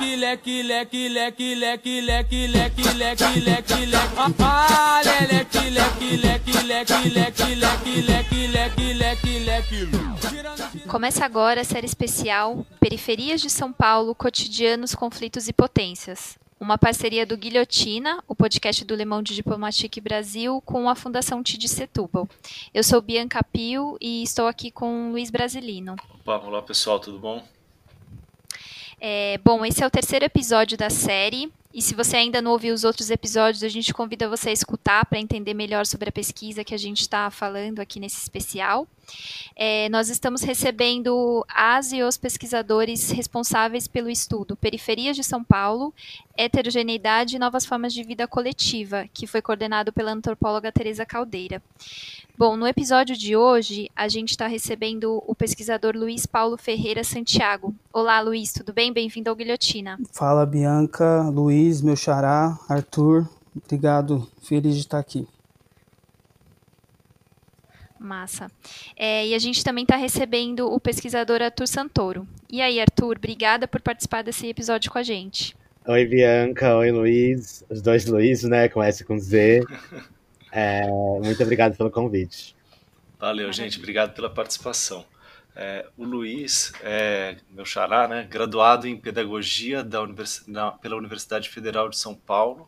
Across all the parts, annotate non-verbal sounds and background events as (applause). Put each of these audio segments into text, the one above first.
leque, leque, leque, leque, leque, leque, leque, leque, leque, leque. Ah, leque, leque, leque, leque, leque, leque, leque, leque, leque, leque. Começa agora a série especial Periferias de São Paulo, Cotidianos, Conflitos e Potências. Uma parceria do Guilhotina, o podcast do Le Monde Diplomatique Brasil, com a Fundação Tid Setúbal. Eu sou Bianca Pio e estou aqui com Luiz Brasilino. Opa, olá pessoal, tudo bom? É, bom, esse é o terceiro episódio da série. E se você ainda não ouviu os outros episódios, a gente convida você a escutar para entender melhor sobre a pesquisa que a gente está falando aqui nesse especial. É, nós estamos recebendo as e os pesquisadores responsáveis pelo estudo Periferias de São Paulo, Heterogeneidade e Novas Formas de Vida Coletiva, que foi coordenado pela antropóloga Teresa Caldeira. Bom, no episódio de hoje, a gente está recebendo o pesquisador Luiz Paulo Ferreira Santiago. Olá, Luiz, tudo bem? Bem-vindo ao Guilhotina. Fala, Bianca, Luiz, meu xará, Arthur. Obrigado, feliz de estar aqui. Massa. É, e a gente também está recebendo o pesquisador Arthur Santoro. E aí, Arthur, obrigada por participar desse episódio com a gente. Oi, Bianca. Oi, Luiz. Os dois Luiz, né? Com S com Z. (laughs) É, muito obrigado pelo convite. Valeu, gente. Obrigado pela participação. É, o Luiz é meu xará, né? Graduado em Pedagogia da Univers... pela Universidade Federal de São Paulo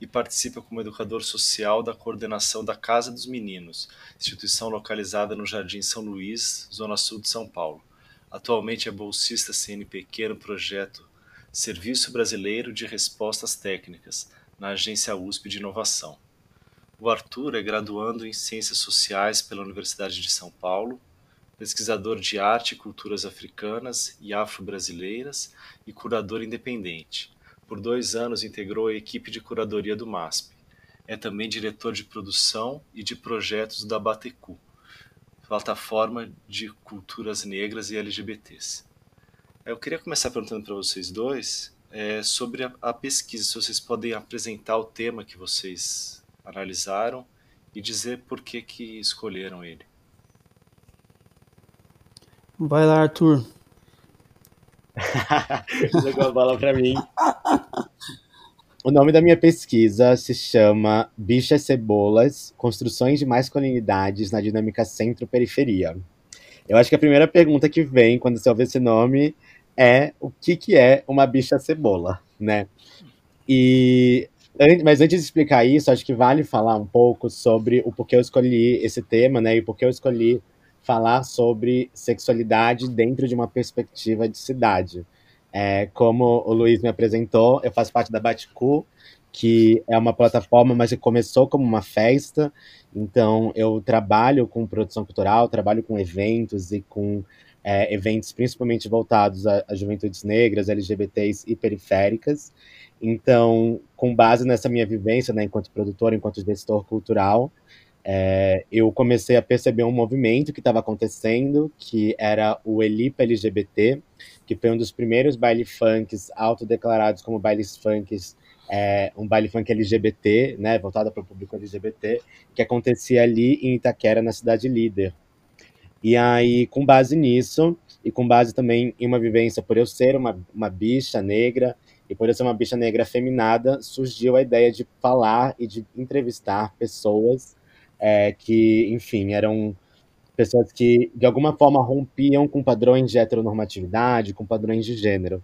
e participa como educador social da coordenação da Casa dos Meninos, instituição localizada no Jardim São Luís, Zona Sul de São Paulo. Atualmente é bolsista CNPq no projeto Serviço Brasileiro de Respostas Técnicas, na Agência USP de Inovação. O Arthur é graduando em Ciências Sociais pela Universidade de São Paulo, pesquisador de arte e culturas africanas e afro-brasileiras e curador independente. Por dois anos integrou a equipe de curadoria do MASP. É também diretor de produção e de projetos da Batecu, plataforma de culturas negras e LGBTs. Eu queria começar perguntando para vocês dois é, sobre a, a pesquisa, se vocês podem apresentar o tema que vocês analisaram e dizer por que que escolheram ele. Vai lá, Arthur. (laughs) Jogou a bola para mim. O nome da minha pesquisa se chama Bichas Cebolas, Construções de Masculinidades na Dinâmica Centro-Periferia. Eu acho que a primeira pergunta que vem quando você ouve esse nome é o que, que é uma bicha cebola, né? E mas antes de explicar isso, acho que vale falar um pouco sobre o porquê eu escolhi esse tema, né? E porquê eu escolhi falar sobre sexualidade dentro de uma perspectiva de cidade. É, como o Luiz me apresentou, eu faço parte da Baticu, que é uma plataforma, mas que começou como uma festa. Então, eu trabalho com produção cultural, trabalho com eventos e com é, eventos principalmente voltados a, a juventudes negras, LGBTs e periféricas. Então, com base nessa minha vivência, né, enquanto produtor, enquanto gestor cultural, é, eu comecei a perceber um movimento que estava acontecendo, que era o Elipa LGBT, que foi um dos primeiros baile funks autodeclarados como bailes funks, é, um baile funk LGBT, né, voltado para o público LGBT, que acontecia ali em Itaquera, na cidade líder. E aí, com base nisso, e com base também em uma vivência por eu ser uma, uma bicha negra, e por eu ser uma bicha negra feminada, surgiu a ideia de falar e de entrevistar pessoas é, que, enfim, eram pessoas que de alguma forma rompiam com padrões de heteronormatividade, com padrões de gênero.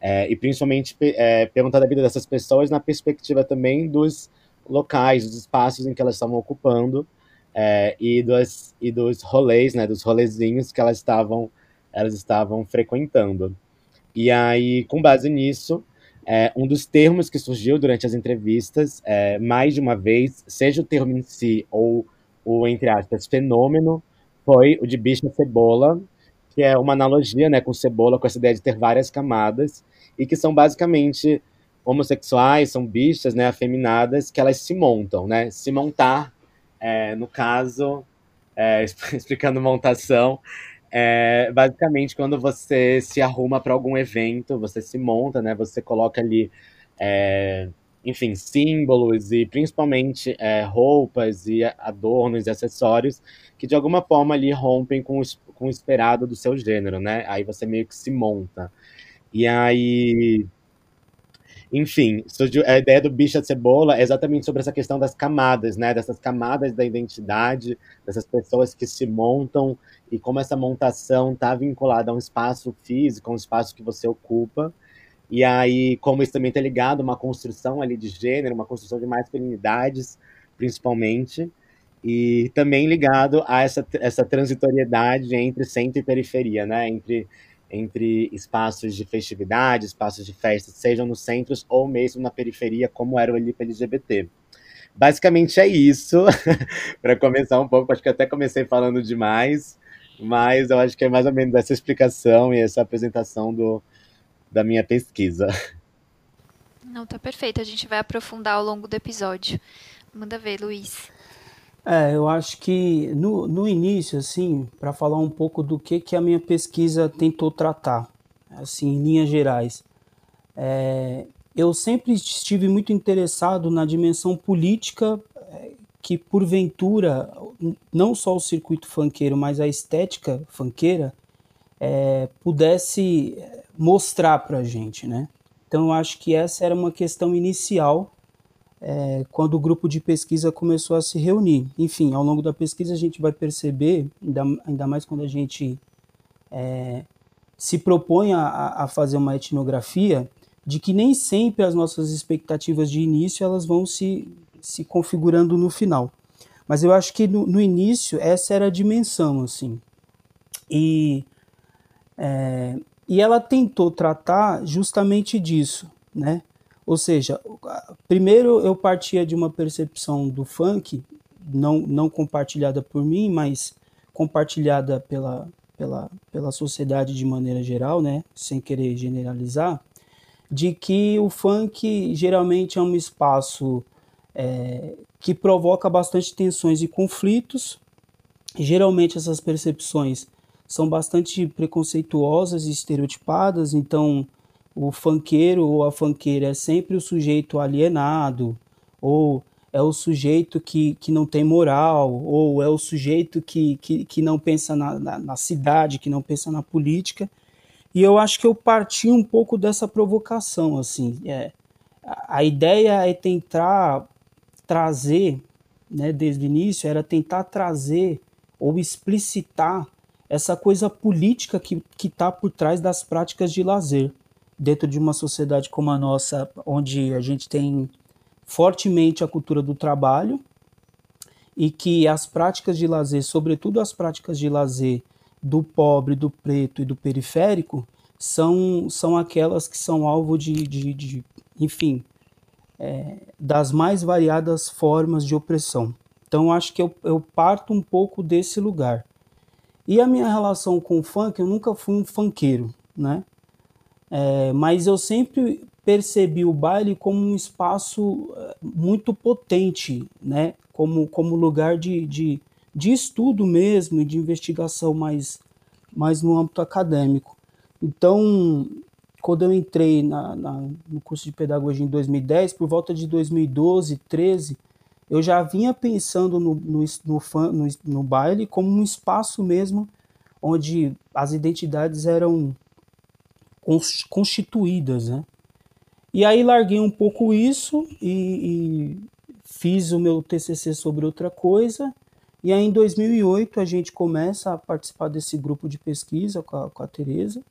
É, e principalmente é, perguntar da vida dessas pessoas na perspectiva também dos locais, dos espaços em que elas estavam ocupando é, e, dos, e dos rolês, né, dos rolezinhos que elas estavam, elas estavam frequentando. E aí, com base nisso, é, um dos termos que surgiu durante as entrevistas, é, mais de uma vez, seja o termo em si ou o, entre aspas, fenômeno, foi o de bicha cebola, que é uma analogia né, com cebola, com essa ideia de ter várias camadas, e que são basicamente homossexuais, são bichas né, afeminadas, que elas se montam, né? Se montar, é, no caso, é, (laughs) explicando montação, é, basicamente, quando você se arruma para algum evento, você se monta, né? Você coloca ali, é, enfim, símbolos e principalmente é, roupas e adornos e acessórios que de alguma forma ali rompem com o, com o esperado do seu gênero, né? Aí você meio que se monta. E aí, Enfim, a ideia do Bicha Cebola é exatamente sobre essa questão das camadas, né? Dessas camadas da identidade, dessas pessoas que se montam e como essa montação está vinculada a um espaço físico, a um espaço que você ocupa. E aí, como isso também está ligado a uma construção ali de gênero, uma construção de masculinidades, principalmente, e também ligado a essa, essa transitoriedade entre centro e periferia, né? Entre entre espaços de festividade, espaços de festa, sejam nos centros ou mesmo na periferia, como era o Elipa LGBT. Basicamente é isso, (laughs) para começar um pouco, acho que até comecei falando demais, mas eu acho que é mais ou menos essa explicação e essa apresentação do, da minha pesquisa. Não, tá perfeito, a gente vai aprofundar ao longo do episódio. Manda ver, Luiz. É, eu acho que no, no início, assim, para falar um pouco do que, que a minha pesquisa tentou tratar, assim, em linhas gerais, é, eu sempre estive muito interessado na dimensão política é, que, porventura, não só o circuito funkeiro, mas a estética funkeira é, pudesse mostrar para a gente, né? Então, eu acho que essa era uma questão inicial é, quando o grupo de pesquisa começou a se reunir. Enfim, ao longo da pesquisa a gente vai perceber, ainda, ainda mais quando a gente é, se propõe a, a, fazer uma etnografia, de que nem sempre as nossas expectativas de início elas vão se, se configurando no final. Mas eu acho que no, no início essa era a dimensão, assim. E, é, e ela tentou tratar justamente disso, né? Ou seja, primeiro eu partia de uma percepção do funk, não, não compartilhada por mim, mas compartilhada pela, pela, pela sociedade de maneira geral, né, sem querer generalizar, de que o funk geralmente é um espaço é, que provoca bastante tensões e conflitos. Geralmente essas percepções são bastante preconceituosas e estereotipadas, então o fanqueiro ou a fanqueira é sempre o sujeito alienado, ou é o sujeito que, que não tem moral, ou é o sujeito que, que, que não pensa na, na, na cidade, que não pensa na política. E eu acho que eu parti um pouco dessa provocação, assim. É, a, ideia é tentar trazer, né, desde o início, era tentar trazer ou explicitar essa coisa política que está por trás das práticas de lazer dentro de uma sociedade como a nossa, onde a gente tem fortemente a cultura do trabalho e que as práticas de lazer, sobretudo as práticas de lazer do pobre, do preto e do periférico, são, são aquelas que são alvo de, de, de enfim, é, das mais variadas formas de opressão. Então, acho que eu, eu parto um pouco desse lugar. E a minha relação com o funk, eu nunca fui um funkeiro, né? É, mas eu sempre percebi o baile como um espaço é, muito potente, né? como, como lugar de, de, de estudo mesmo e de investigação mais, mais no âmbito acadêmico. Então, quando eu entrei na, na, no curso de pedagogia em 2010, por volta de 2012, 13, eu já vinha pensando no, no, no, no, no baile como um espaço mesmo onde as identidades eram constituídas, né? E aí larguei um pouco isso e, e, fiz o meu TCC sobre outra coisa. E aí em 2008 a gente começa a participar desse grupo de pesquisa com a, com a Tereza.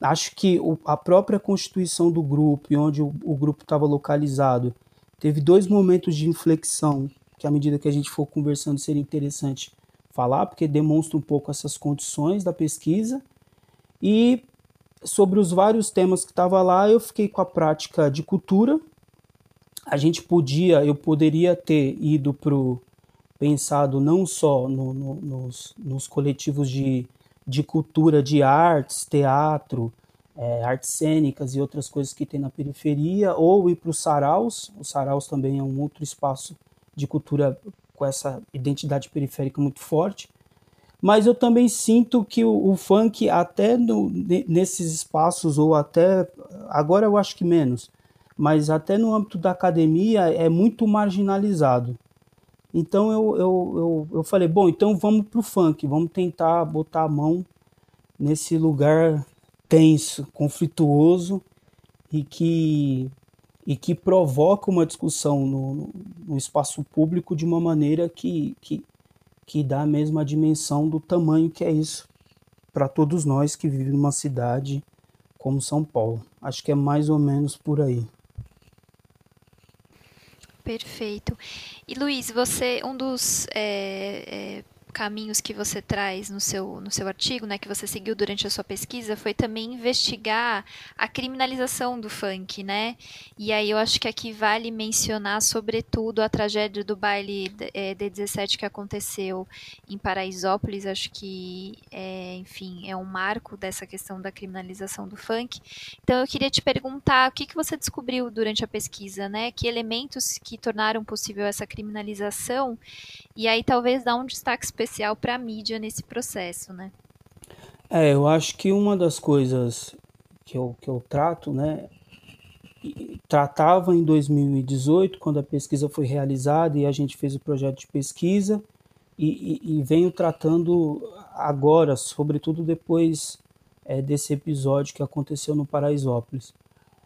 Acho que o, a própria constituição do grupo e onde o, o grupo estava localizado teve dois momentos de inflexão que à medida que a gente for conversando seria interessante falar, porque demonstra um pouco essas condições da pesquisa. E sobre os vários temas que estava lá, eu fiquei com a prática de cultura. A gente podia, eu poderia ter ido para pensado não só no, no, nos, nos, coletivos de, de cultura de artes, teatro, é, artes cênicas e outras coisas que tem na periferia, ou ir para os saraus. Os saraus também é um outro espaço de cultura com essa identidade periférica muito forte mas eu também sinto que o, o funk, até no, nesses espaços, ou até. Agora eu acho que menos, mas até no âmbito da academia é muito marginalizado. Então eu, eu, eu, eu falei, bom, então vamos pro funk, vamos tentar botar a mão nesse lugar tenso, conflituoso e que e que provoca uma discussão no, no espaço público de uma maneira que, que, que dá a mesma dimensão do tamanho que é isso para todos nós que vivemos numa cidade como São Paulo. Acho que é mais ou menos por aí. Perfeito. E Luiz, você, um dos é, é, caminhos que você traz no seu, no seu artigo, né, que você seguiu durante a sua pesquisa, foi também investigar a criminalização do funk, né? E aí eu acho que aqui vale mencionar, sobretudo, a tragédia do baile é, D17 que aconteceu em Paraisópolis. Acho que, é, enfim, é um marco dessa questão da criminalização do funk. Então eu queria te perguntar o que, que você descobriu durante a pesquisa, né? Que elementos que tornaram possível essa criminalização? E aí talvez dar um destaque especial especial para a mídia nesse processo, né? É, eu acho que uma das coisas que eu, que eu trato, né, tratava em 2018, quando a pesquisa foi realizada e a gente fez o projeto de pesquisa, e, e, e venho tratando agora, sobretudo depois é, desse episódio que aconteceu no Paraisópolis.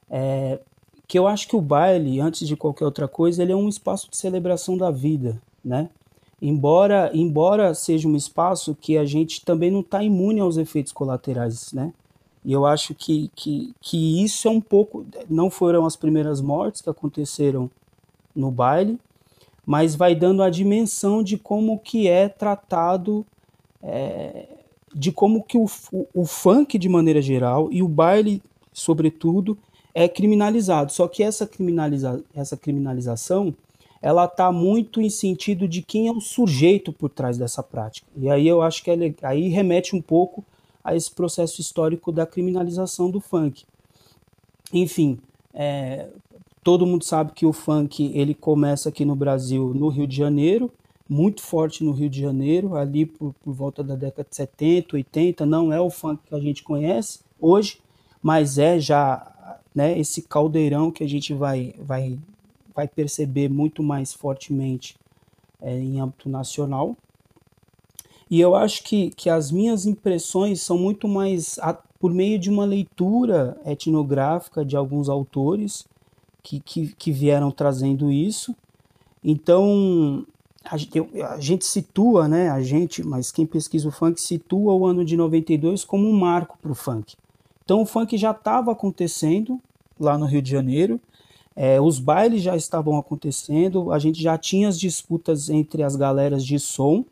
É, que eu acho que o baile, antes de qualquer outra coisa, ele é um espaço de celebração da vida, né? Embora, embora seja um espaço que a gente também não está imune aos efeitos colaterais, né? E eu acho que, que, que isso é um pouco. Não foram as primeiras mortes que aconteceram no baile, mas vai dando a dimensão de como que é tratado, é, de como que o, o, o funk de maneira geral e o baile, sobretudo, é criminalizado. Só que essa, criminaliza, essa criminalização ela está muito em sentido de quem é o sujeito por trás dessa prática. E aí eu acho que é, aí remete um pouco a esse processo histórico da criminalização do funk. Enfim, é, todo mundo sabe que o funk ele começa aqui no Brasil, no Rio de Janeiro, muito forte no Rio de Janeiro, ali por, por volta da década de 70, 80, não é o funk que a gente conhece hoje, mas é já né, esse caldeirão que a gente vai, vai vai perceber muito mais fortemente é, em âmbito nacional. E eu acho que, que as minhas impressões são muito mais a, por meio de uma leitura etnográfica de alguns autores que, que, que vieram trazendo isso. Então, a, a, gente situa, né, a gente, mas quem pesquisa o funk situa o ano de 92 como um marco para o funk. Então, o funk já estava acontecendo lá no Rio de Janeiro, é, os bailes já estavam acontecendo, a gente já tinha as disputas entre as galeras de som.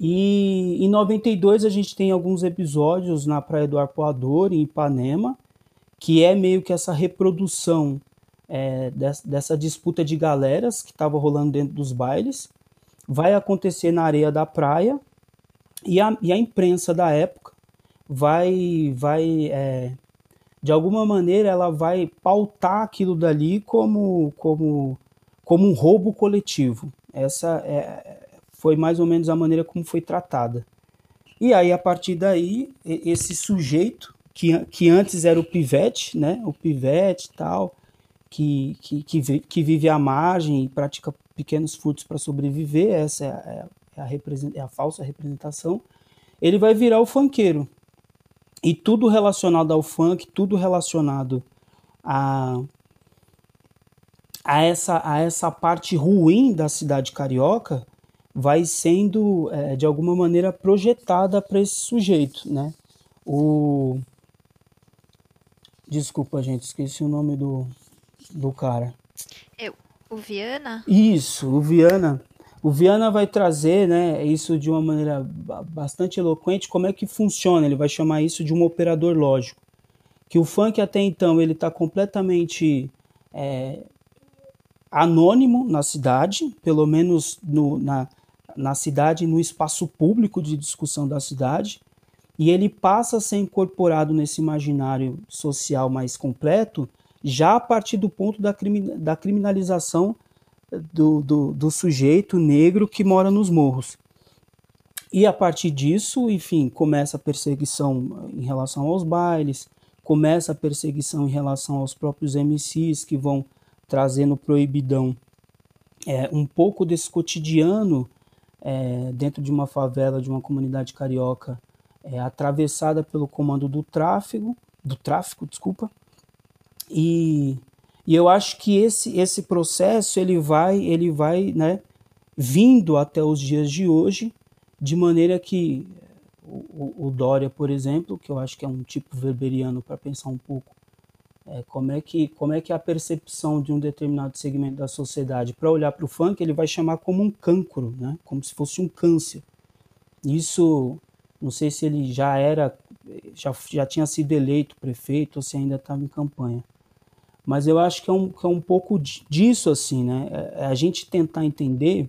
E em 92 a gente tem alguns episódios na Praia do Arpoador, em Ipanema, que é meio que essa reprodução é, dessa, disputa de galeras que estava rolando dentro dos bailes. Vai acontecer na areia da praia e a, e a imprensa da época vai, vai é, de alguma maneira ela vai pautar aquilo dali como, como, como um roubo coletivo. Essa é, foi mais ou menos a maneira como foi tratada. E aí, a partir daí, esse sujeito, que, que antes era o pivete, né? O pivete tal, que, que, que, que vive à margem e pratica pequenos furtos para sobreviver, essa é a, é, a, é a falsa representação, ele vai virar o fanqueiro. E tudo relacionado ao funk, tudo relacionado a, a, essa, a essa parte ruim da cidade carioca vai sendo, é, de alguma maneira, projetada para esse sujeito, né? O... Desculpa, gente, esqueci o nome do, do cara. Eu, o Viana? Isso, o Viana o Viana vai trazer né, isso de uma maneira bastante eloquente, como é que funciona, ele vai chamar isso de um operador lógico. Que o funk até então ele está completamente é, anônimo na cidade, pelo menos no, na, na cidade, no espaço público de discussão da cidade, e ele passa a ser incorporado nesse imaginário social mais completo já a partir do ponto da, da criminalização do, do, do sujeito negro que mora nos morros. E a partir disso, enfim, começa a perseguição em relação aos bailes, começa a perseguição em relação aos próprios MCs que vão trazendo proibidão é, um pouco desse cotidiano é, dentro de uma favela, de uma comunidade carioca, é, atravessada pelo comando do tráfego, do tráfico, desculpa, e E eu acho que esse, esse processo ele vai, ele vai né, vindo até os dias de hoje, de maneira que o, o Dória, por exemplo, que eu acho que é um tipo weberiano para pensar um pouco é, como, é que, como é que a percepção de um determinado segmento da sociedade para olhar para o funk, ele vai chamar como um cancro, né? como se fosse um câncer. Isso, não sei se ele já era, já, já tinha sido eleito prefeito ou se ainda estava em campanha. Mas eu acho que é um, que é um pouco disso, assim, né? É, é a gente tentar entender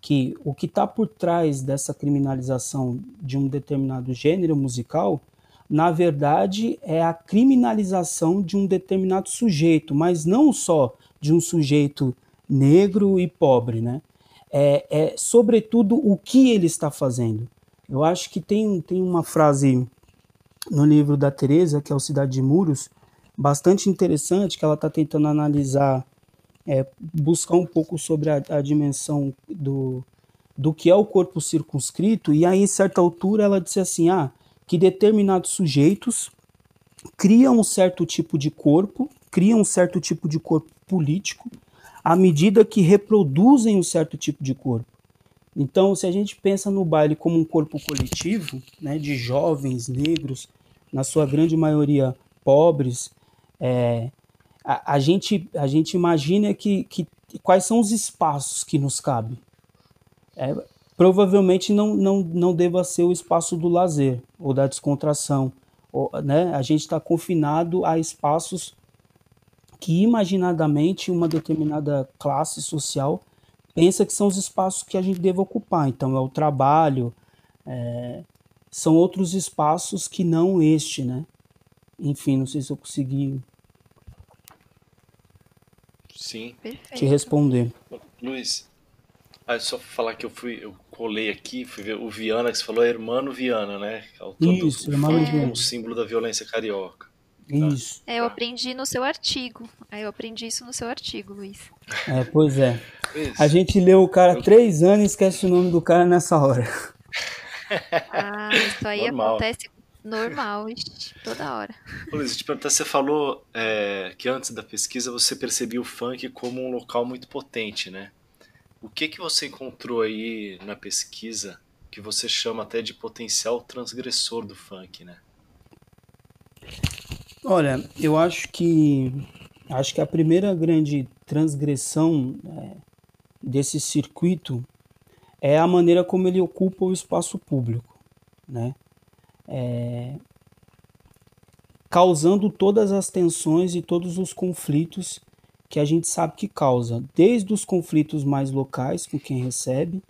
que o que está por trás dessa criminalização de um determinado gênero musical, na verdade, é a criminalização de um determinado sujeito, mas não só de um sujeito negro e pobre, né? É, é sobretudo o que ele está fazendo. Eu acho que tem, tem uma frase no livro da Teresa, que é o Cidade de Muros, bastante interessante, que ela está tentando analisar é, buscar um pouco sobre a, a, dimensão do, do que é o corpo circunscrito, e aí, em certa altura, ela disse assim: ah, que determinados sujeitos criam um certo tipo de corpo, criam um certo tipo de corpo político, à medida que reproduzem um certo tipo de corpo. Então, se a gente pensa no baile como um corpo coletivo, né, de jovens negros, na sua grande maioria pobres, é, a, a, gente, a gente imagina que, que quais são os espaços que nos cabem. É, provavelmente não, não, não deva ser o espaço do lazer ou da descontração. Ou, né? A gente está confinado a espaços que imaginadamente uma determinada classe social pensa que são os espaços que a gente deve ocupar. Então é o trabalho, é, são outros espaços que não este, né? Enfim, não sei se eu consegui Sim. Perfeito. te responder. Luiz, ah, só falar que eu fui, eu colei aqui, fui ver o Viana, que você falou, é Hermano Viana, né? Autor Isso, do, Hermano Viana. Como símbolo da violência carioca. Tá? Isso. É, eu aprendi no seu artigo. Aí eu aprendi isso no seu artigo, Luiz. É, pois é. Isso. A gente leu o cara eu... três anos e esquece o nome do cara nessa hora. Ah, isso aí Normal. acontece Normal, toda hora. Luiz, te perguntar, você falou é, que antes da pesquisa você percebia o funk como um local muito potente, né? O que que você encontrou aí na pesquisa que você chama até de potencial transgressor do funk, né? Olha, eu acho que acho que a primeira grande transgressão é, desse circuito é a maneira como ele ocupa o espaço público, né? É, causando todas as tensões e todos os conflitos que a gente sabe que causa, desde os conflitos mais locais com quem recebe,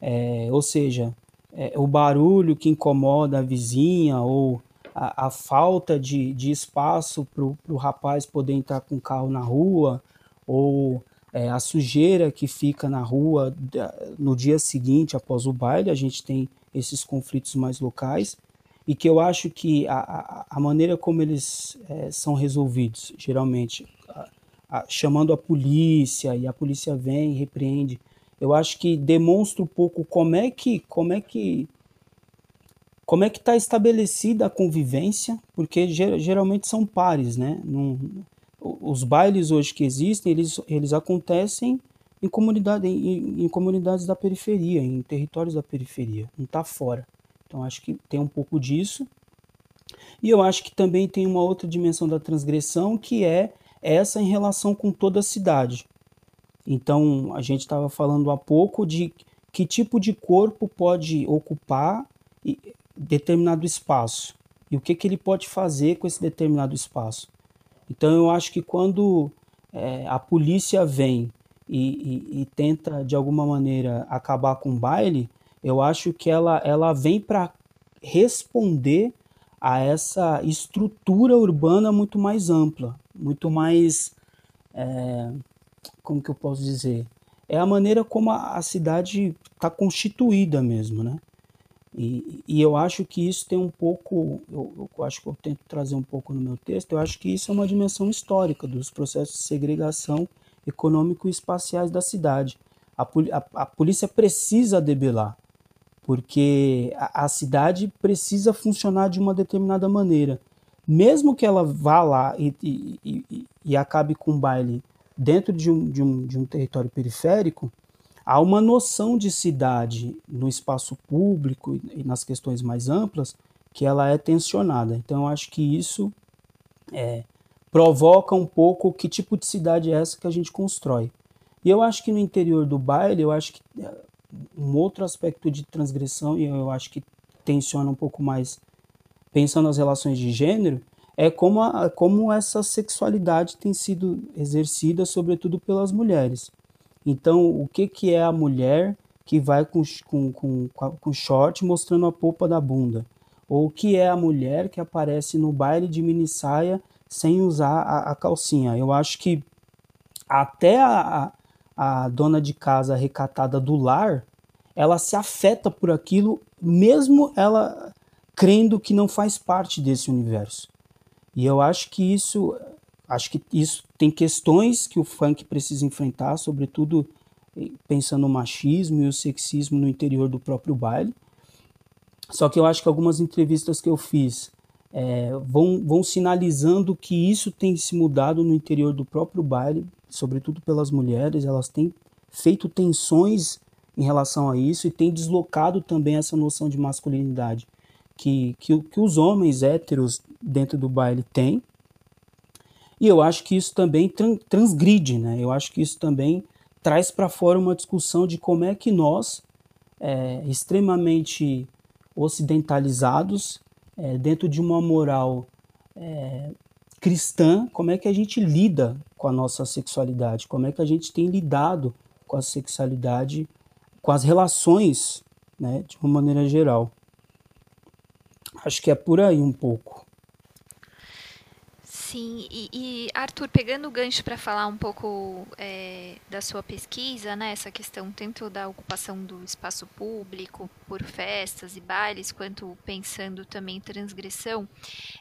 é, ou seja, é, o barulho que incomoda a vizinha ou a, a falta de, de espaço para o rapaz poder entrar com o carro na rua, ou é, a sujeira que fica na rua no dia seguinte após o baile, a gente tem esses conflitos mais locais e que eu acho que a, a maneira como eles é, são resolvidos, geralmente, a, a, chamando a polícia e a polícia vem e repreende, eu acho que demonstra um pouco como é que como é que como é que está estabelecida a convivência, porque ger, geralmente são pares, né? Num, os bailes hoje que existem, eles, eles acontecem em, comunidade, em, em comunidades da periferia, em territórios da periferia, não está fora. Então acho que tem um pouco disso. E eu acho que também tem uma outra dimensão da transgressão que é essa em relação com toda a cidade. Então a gente estava falando há pouco de que tipo de corpo pode ocupar determinado espaço e o que, que ele pode fazer com esse determinado espaço. Então eu acho que quando é, a polícia vem e, e, e, tenta de alguma maneira acabar com o baile, eu acho que ela, ela vem para responder a essa estrutura urbana muito mais ampla, muito mais. É, como que eu posso dizer? É a maneira como a, a cidade está constituída mesmo, né? E, e, eu acho que isso tem um pouco, eu, eu, acho que eu tento trazer um pouco no meu texto, eu acho que isso é uma dimensão histórica dos processos de segregação econômico e espaciais da cidade. A, a, a polícia precisa debelar, porque a, a cidade precisa funcionar de uma determinada maneira. mesmo que ela vá lá e, e, e, e acabe com o baile dentro de um, de, um, de um território periférico, há uma noção de cidade no espaço público e nas questões mais amplas que ela é tensionada. Então, eu acho que isso é, provoca um pouco que tipo de cidade é essa que a gente constrói. E eu acho que no interior do baile, eu acho que é, um outro aspecto de transgressão, e eu acho que tensiona um pouco mais, pensando nas relações de gênero, é como, a, como essa sexualidade tem sido exercida, sobretudo pelas mulheres. Então, o que, que é a mulher que vai com, com, com, com short mostrando a polpa da bunda? Ou o que é a mulher que aparece no baile de mini saia sem usar a, a calcinha? Eu acho que até a, a, dona de casa recatada do lar, ela se afeta por aquilo, mesmo ela crendo que não faz parte desse universo. E eu acho que isso Acho que isso tem questões que o funk precisa enfrentar, sobretudo eh, pensando no machismo e o sexismo no interior do próprio baile. Só que eu acho que algumas entrevistas que eu fiz é, vão, vão sinalizando que isso tem se mudado no interior do próprio baile, sobretudo pelas mulheres. Elas têm feito tensões em relação a isso e têm deslocado também essa noção de masculinidade que, que, que os homens héteros dentro do baile têm e eu acho que isso também transgride, né? Eu acho que isso também traz para fora uma discussão de como é que nós, é, extremamente ocidentalizados, é, dentro de uma moral é, cristã, como é que a gente lida com a nossa sexualidade, como é que a gente tem lidado com a sexualidade, com as relações, né, de uma maneira geral. Acho que é por aí um pouco. Sim, e, e, Arthur, pegando o gancho para falar um pouco é, da sua pesquisa, né, essa questão tanto da ocupação do espaço público por festas e bailes, quanto pensando também em transgressão,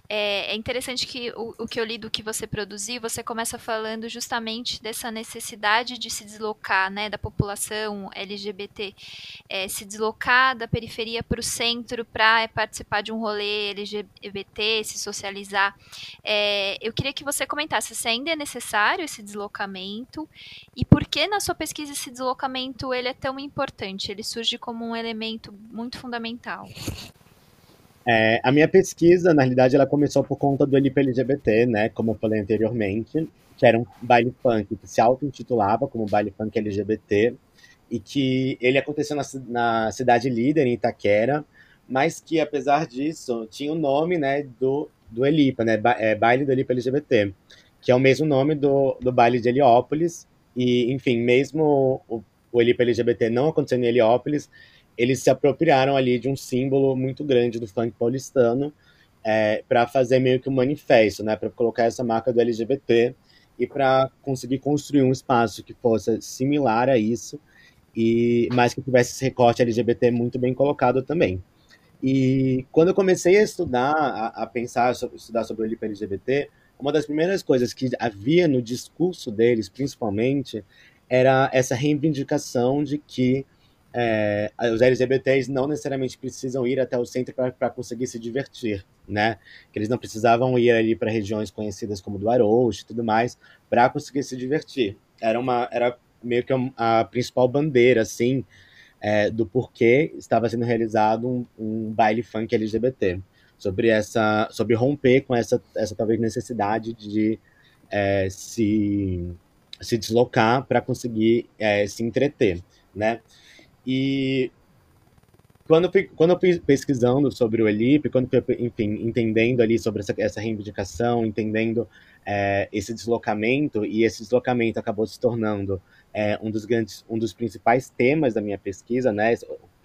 é, é interessante que o, o, que eu li do que você produziu, você começa falando justamente dessa necessidade de se deslocar, né, da população LGBT, é, se deslocar da periferia para o centro para participar de um rolê LGBT, se socializar. É, eu queria que você comentasse se ainda é necessário esse deslocamento e por que na sua pesquisa esse deslocamento ele é tão importante, ele surge como um elemento muito fundamental. É, a minha pesquisa, na realidade, ela começou por conta do LP LGBT, né, como eu falei anteriormente, que era um baile funk que se auto-intitulava como baile funk LGBT e que ele aconteceu na, na cidade líder, em Itaquera, mas que, apesar disso, tinha o nome, né, do do Elipa, né? Ba é, baile do Elipa LGBT, que é o mesmo nome do, do baile de Heliópolis. E, enfim, mesmo o, o Elipa LGBT não acontecendo em Heliópolis, eles se apropriaram ali de um símbolo muito grande do funk paulistano é, para fazer meio que um manifesto, né? Para colocar essa marca do LGBT e para conseguir construir um espaço que fosse similar a isso e mas que tivesse esse recorte LGBT muito bem colocado também. E quando eu comecei a estudar, a, a pensar, sobre, estudar sobre o LIP LGBT, uma das primeiras coisas que havia no discurso deles, principalmente, era essa reivindicação de que é, os LGBTs não necessariamente precisam ir até o centro para conseguir se divertir, né? Que eles não precisavam ir ali para regiões conhecidas como do Aroche e tudo mais para conseguir se divertir. Era uma era meio que a, a principal bandeira, assim, é, do porquê estava sendo realizado um, um, baile funk LGBT, sobre essa, sobre romper com essa, essa talvez necessidade de é, se, se deslocar para conseguir é, se entreter, né? E quando quando eu fui pesquisando sobre o Elip, quando eu fui, enfim, entendendo ali sobre essa, essa reivindicação, entendendo é, esse deslocamento, e esse deslocamento acabou se tornando é, um dos grandes, um dos principais temas da minha pesquisa, né?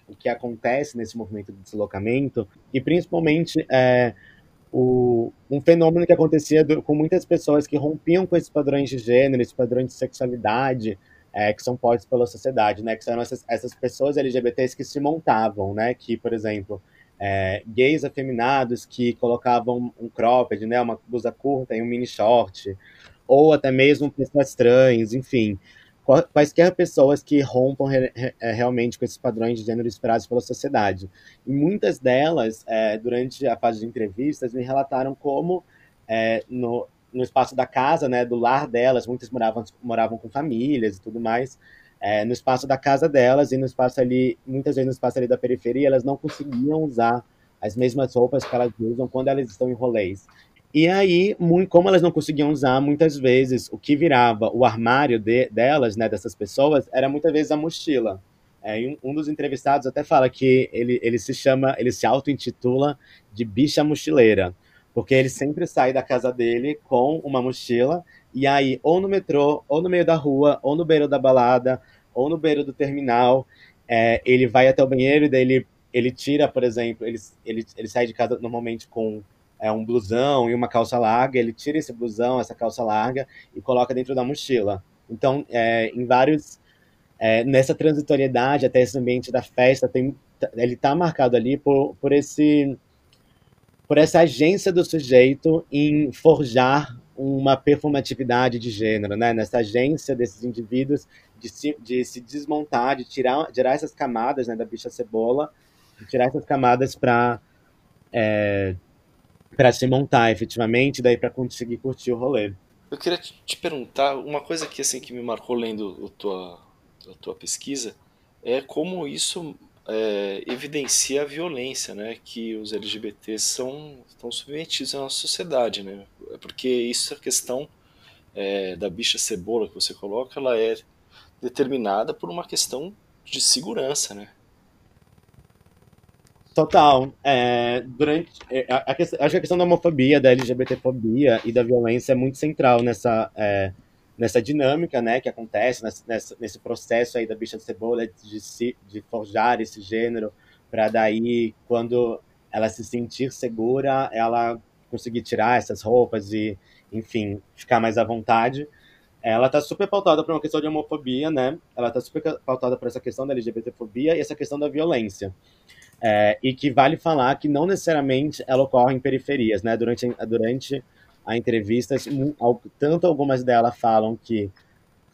O que acontece nesse movimento de deslocamento e principalmente é, o, um fenômeno que acontecia do, com muitas pessoas que rompiam com esses padrões de gênero, esses padrões de sexualidade é, que são postos pela sociedade, né? Que são essas, essas pessoas LGBTs que se montavam, né? Que, por exemplo, é, gays afeminados que colocavam um cropped, né? Uma blusa curta e um mini short, ou até mesmo pessoas trans, enfim quaisquer pessoas que rompam re, re, é, realmente com esses padrões de gênero esperados pela sociedade. E muitas delas, é, durante a fase de entrevistas, me relataram como é, no, no espaço da casa, né, do lar delas, muitas moravam, moravam com famílias e tudo mais, é, no espaço da casa delas e no espaço ali, muitas vezes no espaço ali da periferia, elas não conseguiam usar as mesmas roupas que elas usam quando elas estão em rolês. E aí, muito, como elas não conseguiam usar, muitas vezes o que virava o armário de, delas, né, dessas pessoas, era muitas vezes a mochila. É, um, um, dos entrevistados até fala que ele, ele se chama, ele se auto-intitula de bicha mochileira, porque ele sempre sai da casa dele com uma mochila, e aí, ou no metrô, ou no meio da rua, ou no beiro da balada, ou no beiro do terminal, é, ele vai até o banheiro e daí ele, ele tira, por exemplo, ele, ele, ele sai de casa normalmente com é, um blusão e uma calça larga, ele tira esse blusão, essa calça larga e coloca dentro da mochila. Então, é, em vários. É, nessa transitoriedade, até esse ambiente da festa, tem, ele está marcado ali por, por, esse, por essa agência do sujeito em forjar uma performatividade de gênero, né? nessa agência desses indivíduos de se, de se desmontar, de tirar, tirar essas camadas né, da bicha cebola, tirar essas camadas para é, para se montar efetivamente, daí para conseguir curtir o rolê. Eu queria te perguntar uma coisa que assim que me marcou lendo a tua, a tua pesquisa é como isso é, evidencia a violência, né, que os LGBTs são estão submetidos à nossa sociedade, né? É porque isso a questão é, da bicha cebola que você coloca, ela é determinada por uma questão de segurança, né? Total. É, durante, é, a, a, acho que a questão da homofobia, da LGBTfobia e da violência é muito central nessa, é, nessa dinâmica né, que acontece, nessa, nesse processo aí da bicha de cebola de, se, de forjar esse gênero, para daí, quando ela se sentir segura, ela conseguir tirar essas roupas e, enfim, ficar mais à vontade. Ela está super pautada por uma questão de homofobia, né? Ela está super pautada por essa questão da LGBTfobia e essa questão da violência. É, e que vale falar que não necessariamente ela ocorre em periferias, né? Durante, durante a entrevista, tanto algumas delas falam que